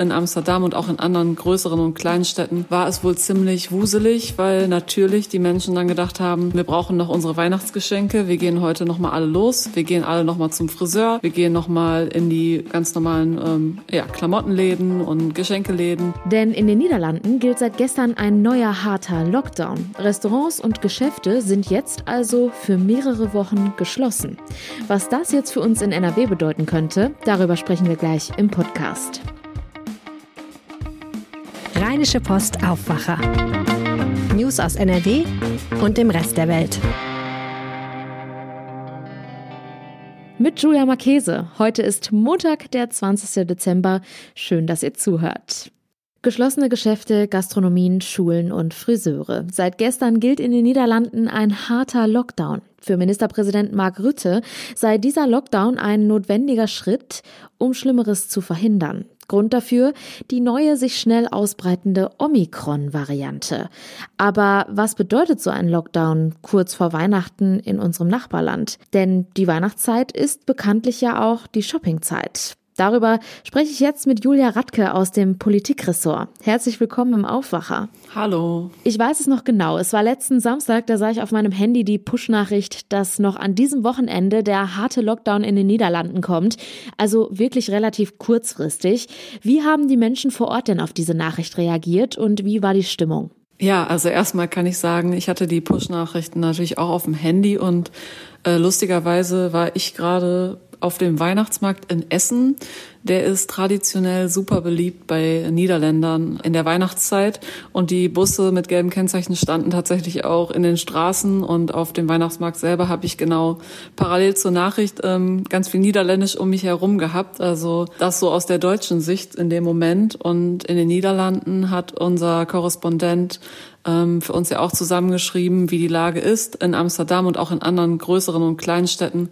In Amsterdam und auch in anderen größeren und kleinen Städten war es wohl ziemlich wuselig, weil natürlich die Menschen dann gedacht haben, wir brauchen noch unsere Weihnachtsgeschenke, wir gehen heute noch mal alle los, wir gehen alle noch mal zum Friseur, wir gehen noch mal in die ganz normalen ähm, ja, Klamottenläden und Geschenkeläden. Denn in den Niederlanden gilt seit gestern ein neuer harter Lockdown. Restaurants und Geschäfte sind jetzt also für mehrere Wochen geschlossen. Was das jetzt für uns in NRW bedeuten könnte, darüber sprechen wir gleich im Podcast. Rheinische Post Aufwacher. News aus NRW und dem Rest der Welt. Mit Julia Marchese. Heute ist Montag, der 20. Dezember. Schön, dass ihr zuhört. Geschlossene Geschäfte, Gastronomien, Schulen und Friseure. Seit gestern gilt in den Niederlanden ein harter Lockdown. Für Ministerpräsident Mark Rutte sei dieser Lockdown ein notwendiger Schritt, um Schlimmeres zu verhindern. Grund dafür die neue sich schnell ausbreitende Omikron-Variante. Aber was bedeutet so ein Lockdown kurz vor Weihnachten in unserem Nachbarland? Denn die Weihnachtszeit ist bekanntlich ja auch die Shoppingzeit. Darüber spreche ich jetzt mit Julia Radke aus dem Politikressort. Herzlich willkommen im Aufwacher. Hallo. Ich weiß es noch genau. Es war letzten Samstag, da sah ich auf meinem Handy die Push-Nachricht, dass noch an diesem Wochenende der harte Lockdown in den Niederlanden kommt. Also wirklich relativ kurzfristig. Wie haben die Menschen vor Ort denn auf diese Nachricht reagiert und wie war die Stimmung? Ja, also erstmal kann ich sagen, ich hatte die Push-Nachrichten natürlich auch auf dem Handy und äh, lustigerweise war ich gerade auf dem Weihnachtsmarkt in Essen. Der ist traditionell super beliebt bei Niederländern in der Weihnachtszeit. Und die Busse mit gelben Kennzeichen standen tatsächlich auch in den Straßen. Und auf dem Weihnachtsmarkt selber habe ich genau parallel zur Nachricht ähm, ganz viel Niederländisch um mich herum gehabt. Also das so aus der deutschen Sicht in dem Moment. Und in den Niederlanden hat unser Korrespondent ähm, für uns ja auch zusammengeschrieben, wie die Lage ist in Amsterdam und auch in anderen größeren und kleinen Städten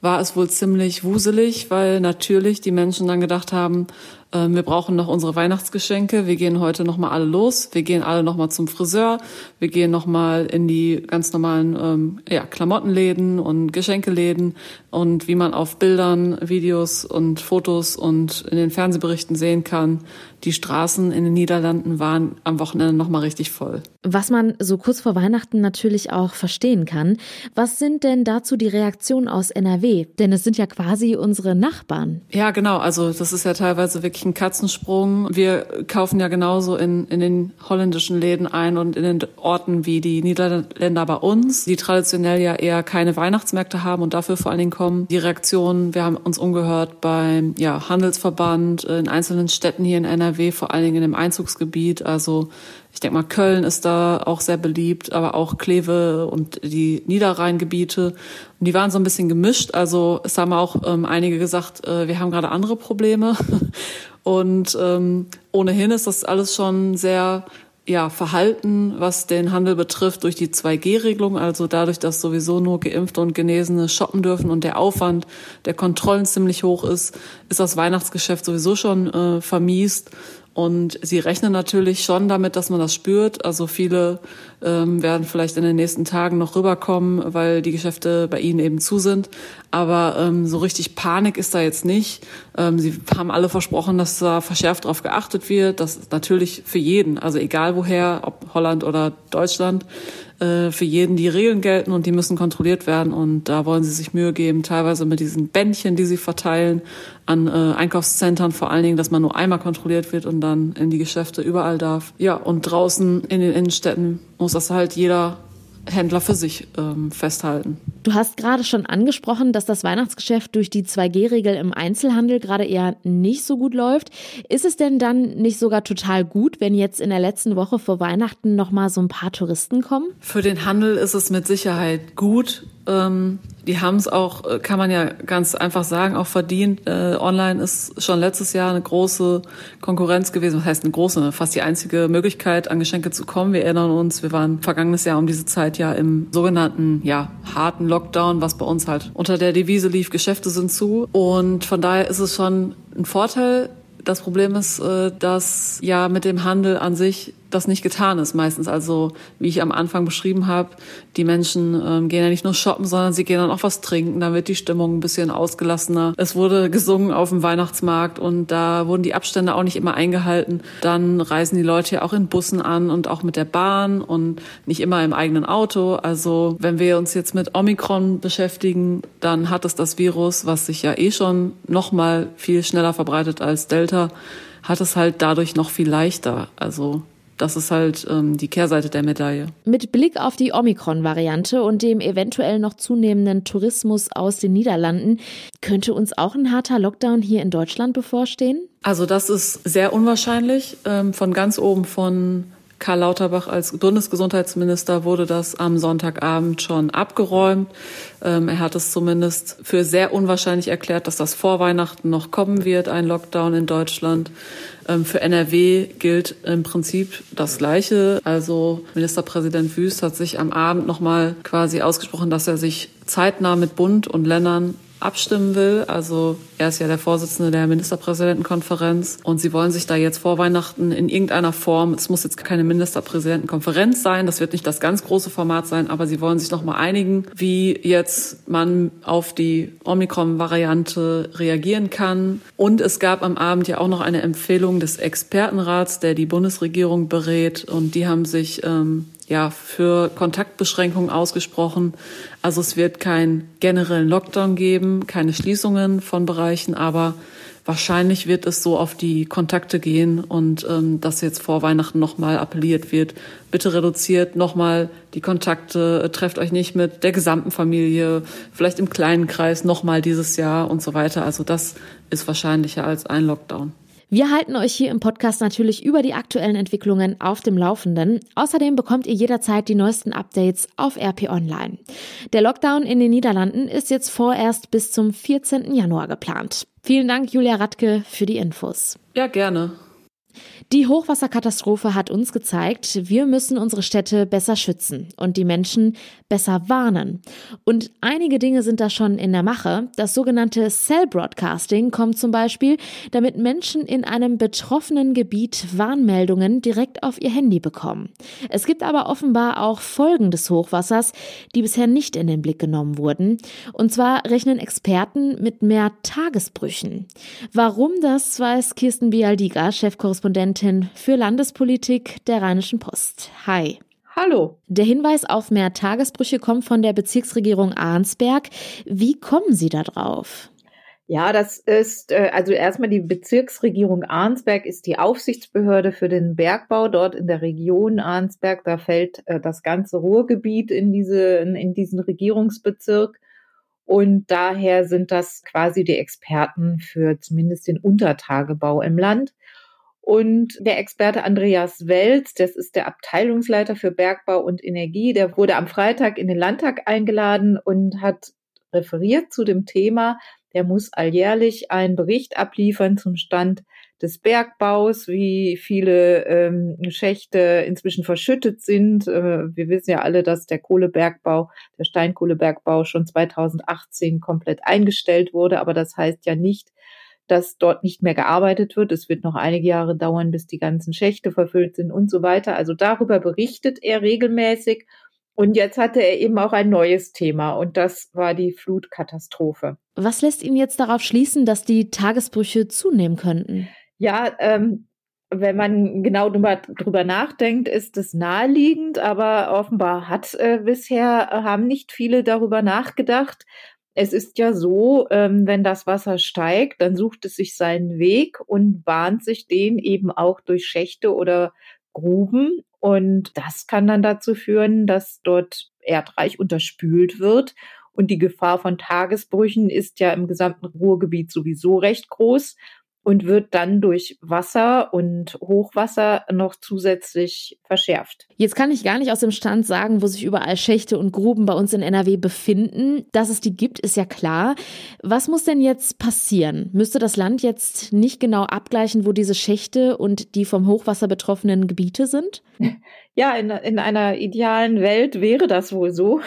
war es wohl ziemlich wuselig, weil natürlich die Menschen dann gedacht haben, äh, wir brauchen noch unsere Weihnachtsgeschenke, wir gehen heute noch mal alle los, wir gehen alle noch mal zum Friseur, wir gehen noch mal in die ganz normalen ähm, ja, Klamottenläden und Geschenkeläden und wie man auf Bildern, Videos und Fotos und in den Fernsehberichten sehen kann, die Straßen in den Niederlanden waren am Wochenende noch mal richtig voll. Was man so kurz vor Weihnachten natürlich auch verstehen kann. Was sind denn dazu die Reaktionen aus NRW? Denn es sind ja quasi unsere Nachbarn. Ja, genau. Also das ist ja teilweise wirklich ein Katzensprung. Wir kaufen ja genauso in, in den holländischen Läden ein und in den Orten wie die Niederländer bei uns, die traditionell ja eher keine Weihnachtsmärkte haben und dafür vor allen Dingen kommen. Die Reaktionen, wir haben uns umgehört beim ja, Handelsverband in einzelnen Städten hier in NRW, vor allen Dingen in dem Einzugsgebiet. Also ich denke mal, Köln ist da auch sehr beliebt, aber auch Kleve und die Niederrheingebiete. Und die waren so ein bisschen gemischt. Also es haben auch ähm, einige gesagt, äh, wir haben gerade andere Probleme. Und ähm, ohnehin ist das alles schon sehr ja, Verhalten, was den Handel betrifft, durch die 2G-Regelung, also dadurch, dass sowieso nur Geimpfte und Genesene shoppen dürfen und der Aufwand der Kontrollen ziemlich hoch ist, ist das Weihnachtsgeschäft sowieso schon äh, vermiest. Und sie rechnen natürlich schon damit, dass man das spürt. Also viele ähm, werden vielleicht in den nächsten Tagen noch rüberkommen, weil die Geschäfte bei ihnen eben zu sind. Aber ähm, so richtig Panik ist da jetzt nicht. Ähm, sie haben alle versprochen, dass da verschärft darauf geachtet wird. Das ist natürlich für jeden, also egal woher, ob Holland oder Deutschland, äh, für jeden die Regeln gelten und die müssen kontrolliert werden. Und da wollen sie sich Mühe geben, teilweise mit diesen Bändchen, die sie verteilen, an äh, Einkaufszentren vor allen Dingen, dass man nur einmal kontrolliert wird und dann in die Geschäfte überall darf. Ja, und draußen in den Innenstädten muss das halt jeder Händler für sich ähm, festhalten. Du hast gerade schon angesprochen, dass das Weihnachtsgeschäft durch die 2G-Regel im Einzelhandel gerade eher nicht so gut läuft. Ist es denn dann nicht sogar total gut, wenn jetzt in der letzten Woche vor Weihnachten noch mal so ein paar Touristen kommen? Für den Handel ist es mit Sicherheit gut. Ähm, die haben es auch, äh, kann man ja ganz einfach sagen, auch verdient. Äh, online ist schon letztes Jahr eine große Konkurrenz gewesen. Was heißt eine große? Fast die einzige Möglichkeit, an Geschenke zu kommen. Wir erinnern uns, wir waren vergangenes Jahr um diese Zeit ja im sogenannten, ja, harten Lockdown, was bei uns halt unter der Devise lief, Geschäfte sind zu. Und von daher ist es schon ein Vorteil. Das Problem ist, äh, dass ja mit dem Handel an sich das nicht getan ist meistens. Also wie ich am Anfang beschrieben habe, die Menschen ähm, gehen ja nicht nur shoppen, sondern sie gehen dann auch was trinken. Da wird die Stimmung ein bisschen ausgelassener. Es wurde gesungen auf dem Weihnachtsmarkt und da wurden die Abstände auch nicht immer eingehalten. Dann reisen die Leute ja auch in Bussen an und auch mit der Bahn und nicht immer im eigenen Auto. Also wenn wir uns jetzt mit Omikron beschäftigen, dann hat es das Virus, was sich ja eh schon noch mal viel schneller verbreitet als Delta, hat es halt dadurch noch viel leichter. Also das ist halt ähm, die Kehrseite der Medaille. Mit Blick auf die Omikron-Variante und dem eventuell noch zunehmenden Tourismus aus den Niederlanden, könnte uns auch ein harter Lockdown hier in Deutschland bevorstehen? Also das ist sehr unwahrscheinlich. Ähm, von ganz oben von Karl Lauterbach als Bundesgesundheitsminister wurde das am Sonntagabend schon abgeräumt. Ähm, er hat es zumindest für sehr unwahrscheinlich erklärt, dass das vor Weihnachten noch kommen wird, ein Lockdown in Deutschland. Ähm, für NRW gilt im Prinzip das Gleiche. Also Ministerpräsident Wüst hat sich am Abend nochmal quasi ausgesprochen, dass er sich zeitnah mit Bund und Ländern abstimmen will. Also er ist ja der Vorsitzende der Ministerpräsidentenkonferenz und sie wollen sich da jetzt vor Weihnachten in irgendeiner Form, es muss jetzt keine Ministerpräsidentenkonferenz sein, das wird nicht das ganz große Format sein, aber sie wollen sich nochmal einigen, wie jetzt man auf die Omikron-Variante reagieren kann. Und es gab am Abend ja auch noch eine Empfehlung des Expertenrats, der die Bundesregierung berät und die haben sich ähm, ja, für Kontaktbeschränkungen ausgesprochen. Also es wird keinen generellen Lockdown geben, keine Schließungen von Bereichen, aber wahrscheinlich wird es so auf die Kontakte gehen und ähm, dass jetzt vor Weihnachten nochmal appelliert wird, bitte reduziert nochmal die Kontakte, trefft euch nicht mit der gesamten Familie, vielleicht im kleinen Kreis nochmal dieses Jahr und so weiter. Also das ist wahrscheinlicher als ein Lockdown. Wir halten euch hier im Podcast natürlich über die aktuellen Entwicklungen auf dem Laufenden. Außerdem bekommt ihr jederzeit die neuesten Updates auf RP Online. Der Lockdown in den Niederlanden ist jetzt vorerst bis zum 14. Januar geplant. Vielen Dank, Julia Radke, für die Infos. Ja, gerne. Die Hochwasserkatastrophe hat uns gezeigt, wir müssen unsere Städte besser schützen und die Menschen besser warnen. Und einige Dinge sind da schon in der Mache. Das sogenannte Cell Broadcasting kommt zum Beispiel, damit Menschen in einem betroffenen Gebiet Warnmeldungen direkt auf ihr Handy bekommen. Es gibt aber offenbar auch Folgen des Hochwassers, die bisher nicht in den Blick genommen wurden. Und zwar rechnen Experten mit mehr Tagesbrüchen. Warum das weiß Kirsten Bialdiga, Chefkorrespondentin Referentin für Landespolitik der Rheinischen Post. Hi. Hallo. Der Hinweis auf mehr Tagesbrüche kommt von der Bezirksregierung Arnsberg. Wie kommen Sie da drauf? Ja, das ist, äh, also erstmal die Bezirksregierung Arnsberg ist die Aufsichtsbehörde für den Bergbau dort in der Region Arnsberg. Da fällt äh, das ganze Ruhrgebiet in, diese, in diesen Regierungsbezirk. Und daher sind das quasi die Experten für zumindest den Untertagebau im Land. Und der Experte Andreas Welz, das ist der Abteilungsleiter für Bergbau und Energie, der wurde am Freitag in den Landtag eingeladen und hat referiert zu dem Thema. Der muss alljährlich einen Bericht abliefern zum Stand des Bergbaus, wie viele ähm, Schächte inzwischen verschüttet sind. Äh, wir wissen ja alle, dass der Kohlebergbau, der Steinkohlebergbau schon 2018 komplett eingestellt wurde, aber das heißt ja nicht, dass dort nicht mehr gearbeitet wird. Es wird noch einige Jahre dauern, bis die ganzen Schächte verfüllt sind und so weiter. Also darüber berichtet er regelmäßig. Und jetzt hatte er eben auch ein neues Thema und das war die Flutkatastrophe. Was lässt ihn jetzt darauf schließen, dass die Tagesbrüche zunehmen könnten? Ja, ähm, wenn man genau drüber, drüber nachdenkt, ist es naheliegend, aber offenbar hat äh, bisher äh, haben nicht viele darüber nachgedacht. Es ist ja so, ähm, wenn das Wasser steigt, dann sucht es sich seinen Weg und bahnt sich den eben auch durch Schächte oder Gruben. Und das kann dann dazu führen, dass dort Erdreich unterspült wird. Und die Gefahr von Tagesbrüchen ist ja im gesamten Ruhrgebiet sowieso recht groß und wird dann durch Wasser und Hochwasser noch zusätzlich verschärft. Jetzt kann ich gar nicht aus dem Stand sagen, wo sich überall Schächte und Gruben bei uns in NRW befinden. Dass es die gibt, ist ja klar. Was muss denn jetzt passieren? Müsste das Land jetzt nicht genau abgleichen, wo diese Schächte und die vom Hochwasser betroffenen Gebiete sind? Ja, in, in einer idealen Welt wäre das wohl so.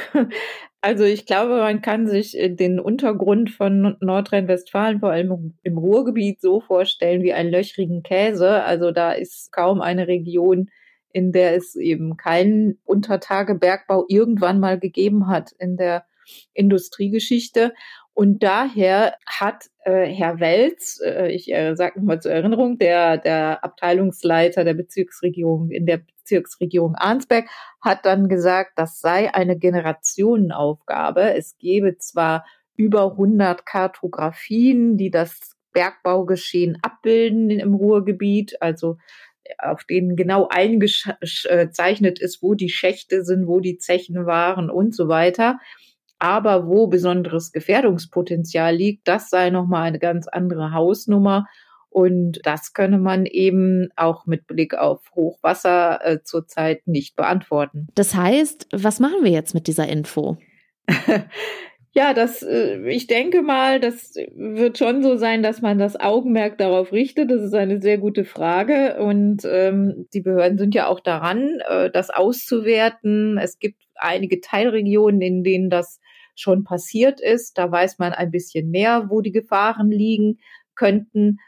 Also ich glaube, man kann sich äh, den Untergrund von Nordrhein-Westfalen, vor allem im Ruhrgebiet, so vorstellen wie einen löchrigen Käse. Also da ist kaum eine Region, in der es eben keinen Untertagebergbau irgendwann mal gegeben hat in der Industriegeschichte. Und daher hat äh, Herr Welz, äh, ich äh, sage nochmal zur Erinnerung, der, der Abteilungsleiter der Bezirksregierung in der Bezirksregierung Arnsberg, hat dann gesagt, das sei eine Generationenaufgabe. Es gebe zwar über 100 Kartografien, die das Bergbaugeschehen abbilden im Ruhrgebiet, also auf denen genau eingezeichnet ist, wo die Schächte sind, wo die Zechen waren und so weiter. Aber wo besonderes Gefährdungspotenzial liegt, das sei nochmal eine ganz andere Hausnummer. Und das könne man eben auch mit Blick auf Hochwasser äh, zurzeit nicht beantworten. Das heißt, was machen wir jetzt mit dieser Info? ja, das, äh, ich denke mal, das wird schon so sein, dass man das Augenmerk darauf richtet. Das ist eine sehr gute Frage. Und ähm, die Behörden sind ja auch daran, äh, das auszuwerten. Es gibt einige Teilregionen, in denen das schon passiert ist. Da weiß man ein bisschen mehr, wo die Gefahren liegen könnten.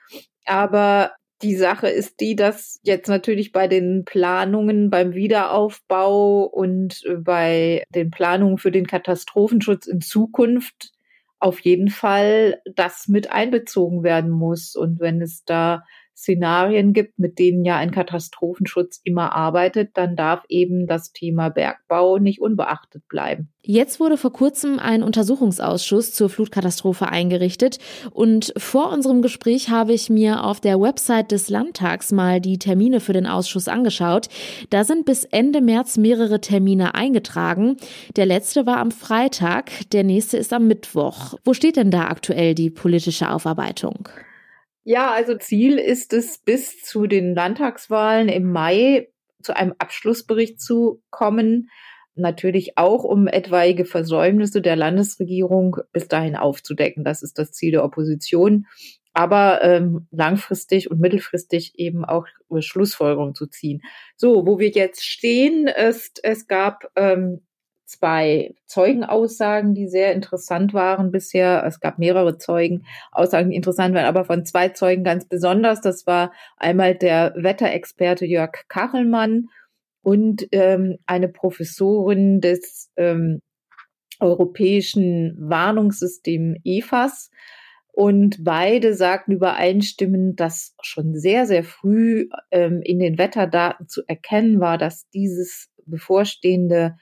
Aber die Sache ist die, dass jetzt natürlich bei den Planungen beim Wiederaufbau und bei den Planungen für den Katastrophenschutz in Zukunft auf jeden Fall das mit einbezogen werden muss. Und wenn es da Szenarien gibt, mit denen ja ein Katastrophenschutz immer arbeitet, dann darf eben das Thema Bergbau nicht unbeachtet bleiben. Jetzt wurde vor kurzem ein Untersuchungsausschuss zur Flutkatastrophe eingerichtet und vor unserem Gespräch habe ich mir auf der Website des Landtags mal die Termine für den Ausschuss angeschaut. Da sind bis Ende März mehrere Termine eingetragen. Der letzte war am Freitag, der nächste ist am Mittwoch. Wo steht denn da aktuell die politische Aufarbeitung? Ja, also Ziel ist es, bis zu den Landtagswahlen im Mai zu einem Abschlussbericht zu kommen. Natürlich auch, um etwaige Versäumnisse der Landesregierung bis dahin aufzudecken. Das ist das Ziel der Opposition. Aber ähm, langfristig und mittelfristig eben auch Schlussfolgerungen zu ziehen. So, wo wir jetzt stehen, ist, es gab ähm, zwei Zeugenaussagen, die sehr interessant waren bisher. Es gab mehrere Zeugenaussagen, die interessant waren, aber von zwei Zeugen ganz besonders. Das war einmal der Wetterexperte Jörg Kachelmann und ähm, eine Professorin des ähm, europäischen Warnungssystems EFAS. Und beide sagten übereinstimmend, dass schon sehr, sehr früh ähm, in den Wetterdaten zu erkennen war, dass dieses bevorstehende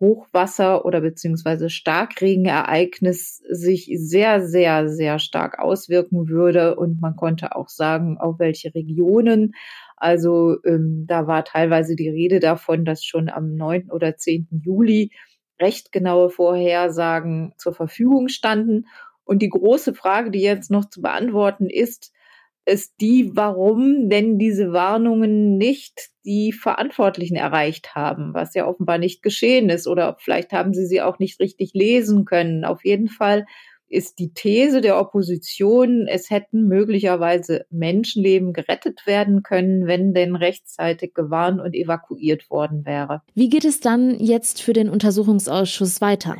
Hochwasser oder beziehungsweise Starkregenereignis sich sehr, sehr, sehr stark auswirken würde. Und man konnte auch sagen, auf welche Regionen. Also ähm, da war teilweise die Rede davon, dass schon am 9. oder 10. Juli recht genaue Vorhersagen zur Verfügung standen. Und die große Frage, die jetzt noch zu beantworten ist, ist die, warum denn diese Warnungen nicht die Verantwortlichen erreicht haben, was ja offenbar nicht geschehen ist oder vielleicht haben sie sie auch nicht richtig lesen können. Auf jeden Fall ist die These der Opposition, es hätten möglicherweise Menschenleben gerettet werden können, wenn denn rechtzeitig gewarnt und evakuiert worden wäre. Wie geht es dann jetzt für den Untersuchungsausschuss weiter?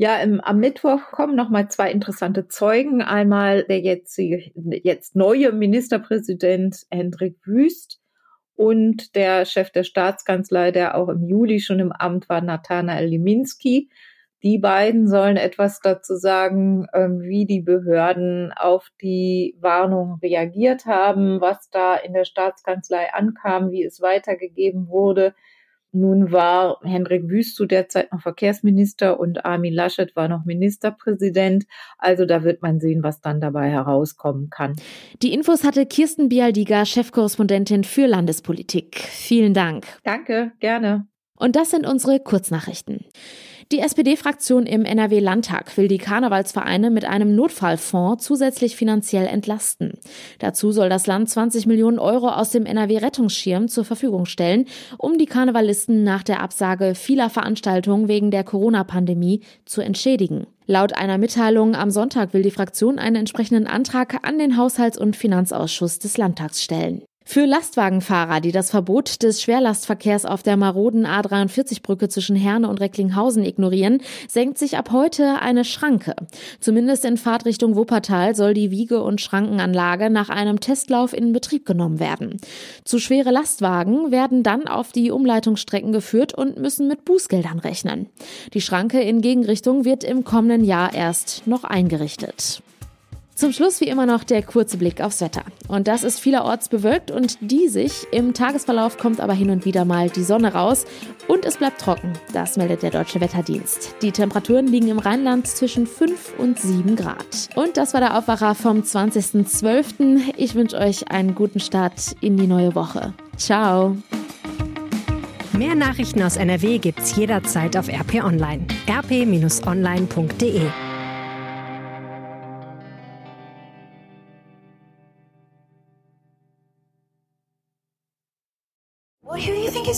Ja, im, am Mittwoch kommen noch mal zwei interessante Zeugen. Einmal der jetzt, jetzt neue Ministerpräsident Hendrik Wüst und der Chef der Staatskanzlei, der auch im Juli schon im Amt war, Nathanael Liminski. Die beiden sollen etwas dazu sagen, ähm, wie die Behörden auf die Warnung reagiert haben, was da in der Staatskanzlei ankam, wie es weitergegeben wurde nun war Hendrik Wüst zu der Zeit noch Verkehrsminister und Armin Laschet war noch Ministerpräsident. Also da wird man sehen, was dann dabei herauskommen kann. Die Infos hatte Kirsten Bialdiger, Chefkorrespondentin für Landespolitik. Vielen Dank. Danke, gerne. Und das sind unsere Kurznachrichten. Die SPD-Fraktion im NRW-Landtag will die Karnevalsvereine mit einem Notfallfonds zusätzlich finanziell entlasten. Dazu soll das Land 20 Millionen Euro aus dem NRW-Rettungsschirm zur Verfügung stellen, um die Karnevalisten nach der Absage vieler Veranstaltungen wegen der Corona-Pandemie zu entschädigen. Laut einer Mitteilung am Sonntag will die Fraktion einen entsprechenden Antrag an den Haushalts- und Finanzausschuss des Landtags stellen. Für Lastwagenfahrer, die das Verbot des Schwerlastverkehrs auf der maroden A43-Brücke zwischen Herne und Recklinghausen ignorieren, senkt sich ab heute eine Schranke. Zumindest in Fahrtrichtung Wuppertal soll die Wiege- und Schrankenanlage nach einem Testlauf in Betrieb genommen werden. Zu schwere Lastwagen werden dann auf die Umleitungsstrecken geführt und müssen mit Bußgeldern rechnen. Die Schranke in Gegenrichtung wird im kommenden Jahr erst noch eingerichtet. Zum Schluss wie immer noch der kurze Blick aufs Wetter. Und das ist vielerorts bewölkt und diesig. Im Tagesverlauf kommt aber hin und wieder mal die Sonne raus und es bleibt trocken. Das meldet der Deutsche Wetterdienst. Die Temperaturen liegen im Rheinland zwischen 5 und 7 Grad. Und das war der Aufwacher vom 20.12. Ich wünsche euch einen guten Start in die neue Woche. Ciao. Mehr Nachrichten aus NRW gibt's jederzeit auf RP Online. rp-online.de